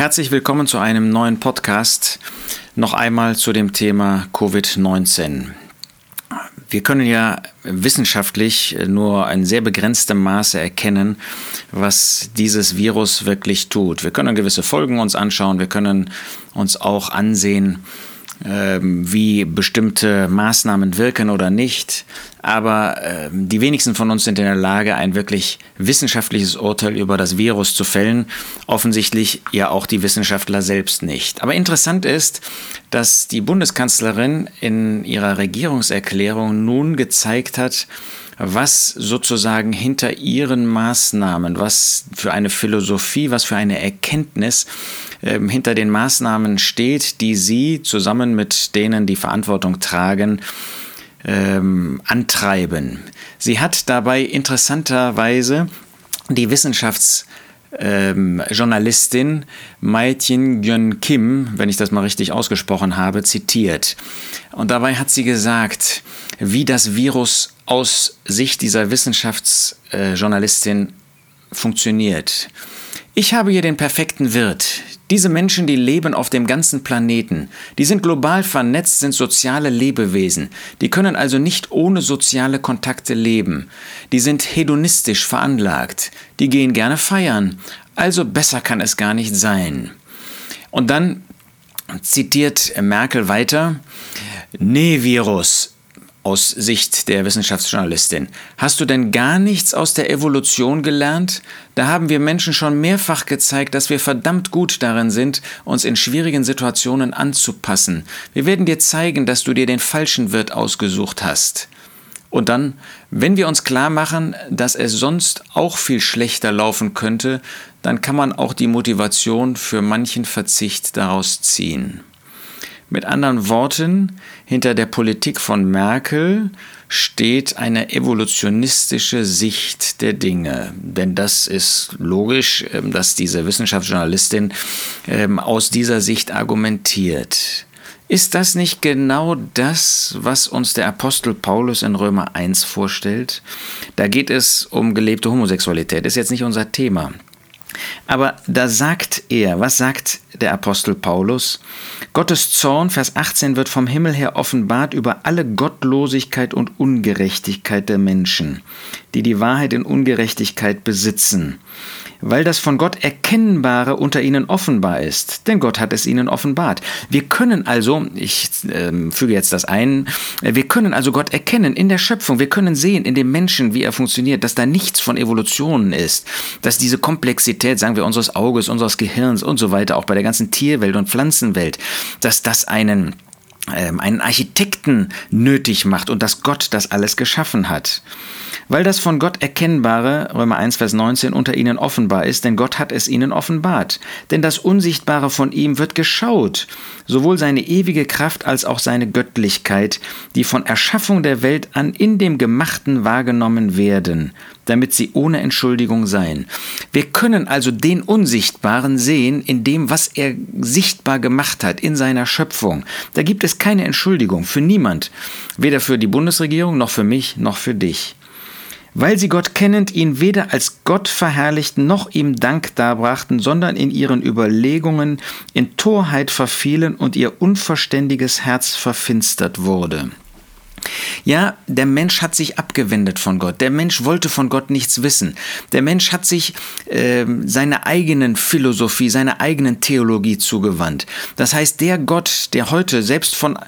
Herzlich willkommen zu einem neuen Podcast. Noch einmal zu dem Thema Covid-19. Wir können ja wissenschaftlich nur in sehr begrenztem Maße erkennen, was dieses Virus wirklich tut. Wir können gewisse Folgen uns anschauen, wir können uns auch ansehen, wie bestimmte Maßnahmen wirken oder nicht. Aber ähm, die wenigsten von uns sind in der Lage, ein wirklich wissenschaftliches Urteil über das Virus zu fällen. Offensichtlich ja auch die Wissenschaftler selbst nicht. Aber interessant ist, dass die Bundeskanzlerin in ihrer Regierungserklärung nun gezeigt hat, was sozusagen hinter ihren Maßnahmen, was für eine Philosophie, was für eine Erkenntnis ähm, hinter den Maßnahmen steht, die sie zusammen mit denen, die Verantwortung tragen, ähm, antreiben. Sie hat dabei interessanterweise die Wissenschaftsjournalistin ähm, Maitien Gyun Kim, wenn ich das mal richtig ausgesprochen habe, zitiert. Und dabei hat sie gesagt, wie das Virus aus Sicht dieser Wissenschaftsjournalistin funktioniert. Ich habe hier den perfekten Wirt. Diese Menschen, die leben auf dem ganzen Planeten, die sind global vernetzt, sind soziale Lebewesen, die können also nicht ohne soziale Kontakte leben, die sind hedonistisch veranlagt, die gehen gerne feiern, also besser kann es gar nicht sein. Und dann zitiert Merkel weiter, Nee, Virus, aus Sicht der Wissenschaftsjournalistin. Hast du denn gar nichts aus der Evolution gelernt? Da haben wir Menschen schon mehrfach gezeigt, dass wir verdammt gut darin sind, uns in schwierigen Situationen anzupassen. Wir werden dir zeigen, dass du dir den falschen Wirt ausgesucht hast. Und dann, wenn wir uns klar machen, dass es sonst auch viel schlechter laufen könnte, dann kann man auch die Motivation für manchen Verzicht daraus ziehen. Mit anderen Worten, hinter der Politik von Merkel steht eine evolutionistische Sicht der Dinge. Denn das ist logisch, ähm, dass diese Wissenschaftsjournalistin ähm, aus dieser Sicht argumentiert. Ist das nicht genau das, was uns der Apostel Paulus in Römer 1 vorstellt? Da geht es um gelebte Homosexualität, ist jetzt nicht unser Thema. Aber da sagt er, was sagt der Apostel Paulus? Gottes Zorn, Vers 18, wird vom Himmel her offenbart über alle Gottlosigkeit und Ungerechtigkeit der Menschen, die die Wahrheit in Ungerechtigkeit besitzen weil das von Gott Erkennbare unter ihnen offenbar ist, denn Gott hat es ihnen offenbart. Wir können also, ich äh, füge jetzt das ein, wir können also Gott erkennen in der Schöpfung, wir können sehen in dem Menschen, wie er funktioniert, dass da nichts von Evolutionen ist, dass diese Komplexität, sagen wir, unseres Auges, unseres Gehirns und so weiter, auch bei der ganzen Tierwelt und Pflanzenwelt, dass das einen einen Architekten nötig macht und dass Gott das alles geschaffen hat. Weil das von Gott Erkennbare, Römer 1, Vers 19, unter ihnen offenbar ist, denn Gott hat es ihnen offenbart. Denn das Unsichtbare von ihm wird geschaut, sowohl seine ewige Kraft als auch seine Göttlichkeit, die von Erschaffung der Welt an in dem Gemachten wahrgenommen werden, damit sie ohne Entschuldigung seien. Wir können also den Unsichtbaren sehen in dem, was er sichtbar gemacht hat in seiner Schöpfung. Da gibt es keine Entschuldigung für niemand, weder für die Bundesregierung noch für mich noch für dich weil sie Gott kennend ihn weder als Gott verherrlichten noch ihm Dank darbrachten, sondern in ihren Überlegungen in Torheit verfielen und ihr unverständiges Herz verfinstert wurde. Ja, der Mensch hat sich abgewendet von Gott. Der Mensch wollte von Gott nichts wissen. Der Mensch hat sich äh, seiner eigenen Philosophie, seiner eigenen Theologie zugewandt. Das heißt, der Gott, der heute selbst von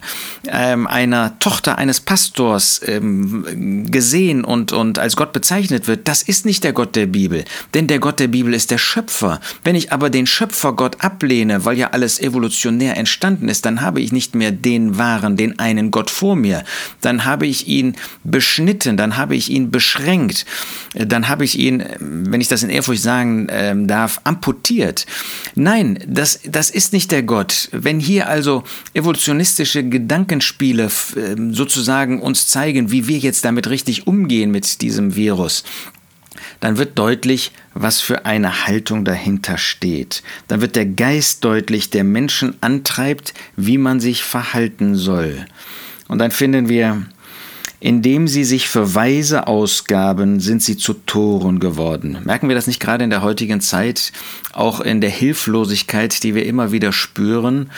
ähm, einer Tochter eines Pastors ähm, gesehen und, und als Gott bezeichnet wird, das ist nicht der Gott der Bibel. Denn der Gott der Bibel ist der Schöpfer. Wenn ich aber den Schöpfer Gott ablehne, weil ja alles evolutionär entstanden ist, dann habe ich nicht mehr den wahren, den einen Gott vor mir dann habe ich ihn beschnitten, dann habe ich ihn beschränkt, dann habe ich ihn, wenn ich das in Ehrfurcht sagen ähm, darf, amputiert. Nein, das, das ist nicht der Gott. Wenn hier also evolutionistische Gedankenspiele ähm, sozusagen uns zeigen, wie wir jetzt damit richtig umgehen mit diesem Virus, dann wird deutlich, was für eine Haltung dahinter steht. Dann wird der Geist deutlich, der Menschen antreibt, wie man sich verhalten soll. Und dann finden wir Indem sie sich für Weise ausgaben, sind sie zu Toren geworden. Merken wir das nicht gerade in der heutigen Zeit, auch in der Hilflosigkeit, die wir immer wieder spüren?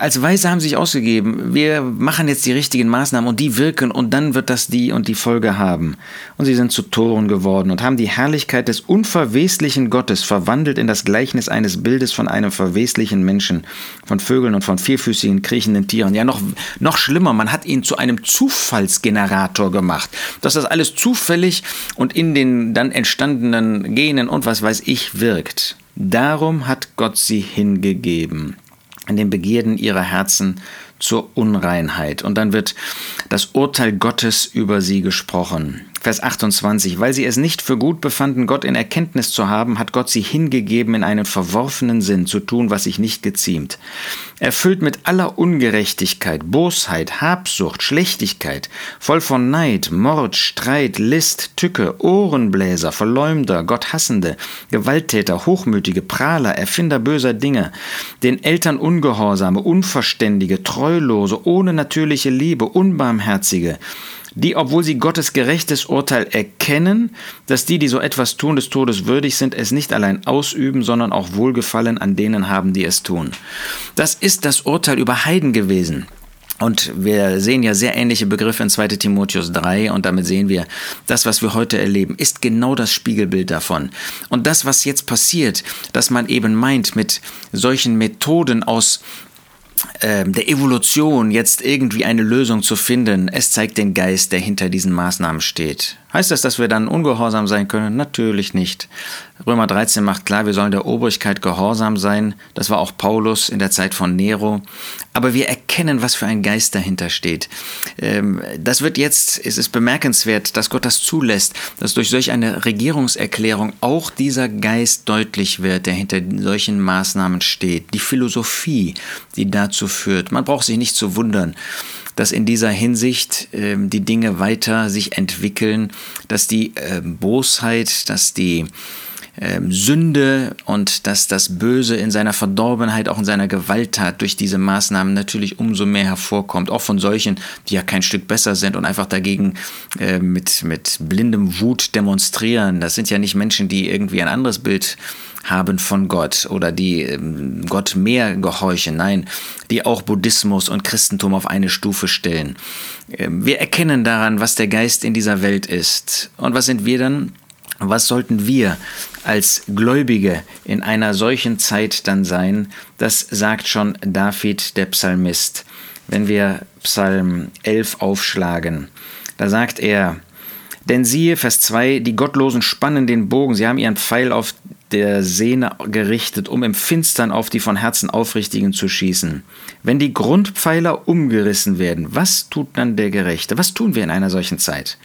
Als Weise haben sich ausgegeben, wir machen jetzt die richtigen Maßnahmen und die wirken und dann wird das die und die Folge haben. Und sie sind zu Toren geworden und haben die Herrlichkeit des unverweslichen Gottes verwandelt in das Gleichnis eines Bildes von einem verweslichen Menschen, von Vögeln und von vierfüßigen, kriechenden Tieren. Ja, noch, noch schlimmer, man hat ihn zu einem Zufallsgenerator gemacht, dass das alles zufällig und in den dann entstandenen Genen und was weiß ich wirkt. Darum hat Gott sie hingegeben in den Begierden ihrer Herzen zur Unreinheit. Und dann wird das Urteil Gottes über sie gesprochen. Vers 28. Weil sie es nicht für gut befanden, Gott in Erkenntnis zu haben, hat Gott sie hingegeben, in einen verworfenen Sinn zu tun, was sich nicht geziemt. Erfüllt mit aller Ungerechtigkeit, Bosheit, Habsucht, Schlechtigkeit, voll von Neid, Mord, Streit, List, Tücke, Ohrenbläser, Verleumder, Gotthassende, Gewalttäter, Hochmütige, Prahler, Erfinder böser Dinge, den Eltern Ungehorsame, Unverständige, Treulose, ohne natürliche Liebe, Unbarmherzige, die, obwohl sie Gottes gerechtes Urteil erkennen, dass die, die so etwas tun, des Todes würdig sind, es nicht allein ausüben, sondern auch Wohlgefallen an denen haben, die es tun. Das ist das Urteil über Heiden gewesen. Und wir sehen ja sehr ähnliche Begriffe in 2 Timotheus 3 und damit sehen wir, das, was wir heute erleben, ist genau das Spiegelbild davon. Und das, was jetzt passiert, dass man eben meint, mit solchen Methoden aus der Evolution jetzt irgendwie eine Lösung zu finden, es zeigt den Geist, der hinter diesen Maßnahmen steht. Heißt das, dass wir dann ungehorsam sein können? Natürlich nicht. Römer 13 macht klar, wir sollen der Obrigkeit gehorsam sein. Das war auch Paulus in der Zeit von Nero. Aber wir erkennen, was für ein Geist dahinter steht. Ähm, das wird jetzt, es ist bemerkenswert, dass Gott das zulässt, dass durch solch eine Regierungserklärung auch dieser Geist deutlich wird, der hinter solchen Maßnahmen steht. Die Philosophie, die dazu führt. Man braucht sich nicht zu wundern dass in dieser Hinsicht äh, die Dinge weiter sich entwickeln, dass die äh, Bosheit, dass die ähm, Sünde und dass das Böse in seiner Verdorbenheit, auch in seiner Gewalttat durch diese Maßnahmen natürlich umso mehr hervorkommt. Auch von solchen, die ja kein Stück besser sind und einfach dagegen äh, mit, mit blindem Wut demonstrieren. Das sind ja nicht Menschen, die irgendwie ein anderes Bild haben von Gott oder die ähm, Gott mehr gehorchen. Nein, die auch Buddhismus und Christentum auf eine Stufe stellen. Ähm, wir erkennen daran, was der Geist in dieser Welt ist. Und was sind wir dann? Was sollten wir als Gläubige in einer solchen Zeit dann sein? Das sagt schon David, der Psalmist. Wenn wir Psalm 11 aufschlagen, da sagt er, denn siehe, Vers 2, die Gottlosen spannen den Bogen, sie haben ihren Pfeil auf der Sehne gerichtet, um im Finstern auf die von Herzen Aufrichtigen zu schießen. Wenn die Grundpfeiler umgerissen werden, was tut dann der Gerechte? Was tun wir in einer solchen Zeit?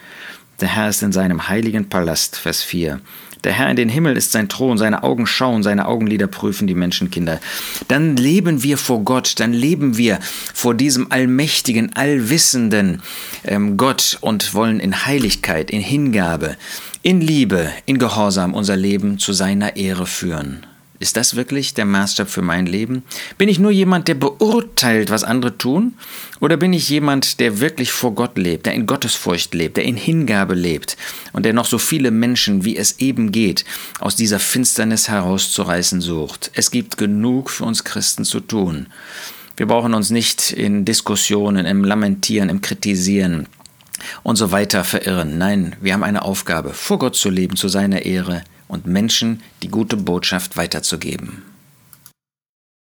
Der Herr ist in seinem heiligen Palast, Vers 4. Der Herr in den Himmel ist sein Thron, seine Augen schauen, seine Augenlider prüfen die Menschenkinder. Dann leben wir vor Gott, dann leben wir vor diesem allmächtigen, allwissenden ähm, Gott und wollen in Heiligkeit, in Hingabe, in Liebe, in Gehorsam unser Leben zu seiner Ehre führen. Ist das wirklich der Maßstab für mein Leben? Bin ich nur jemand, der beurteilt, was andere tun? Oder bin ich jemand, der wirklich vor Gott lebt, der in Gottesfurcht lebt, der in Hingabe lebt und der noch so viele Menschen, wie es eben geht, aus dieser Finsternis herauszureißen sucht? Es gibt genug für uns Christen zu tun. Wir brauchen uns nicht in Diskussionen, im Lamentieren, im Kritisieren und so weiter verirren. Nein, wir haben eine Aufgabe, vor Gott zu leben, zu seiner Ehre und Menschen die gute Botschaft weiterzugeben.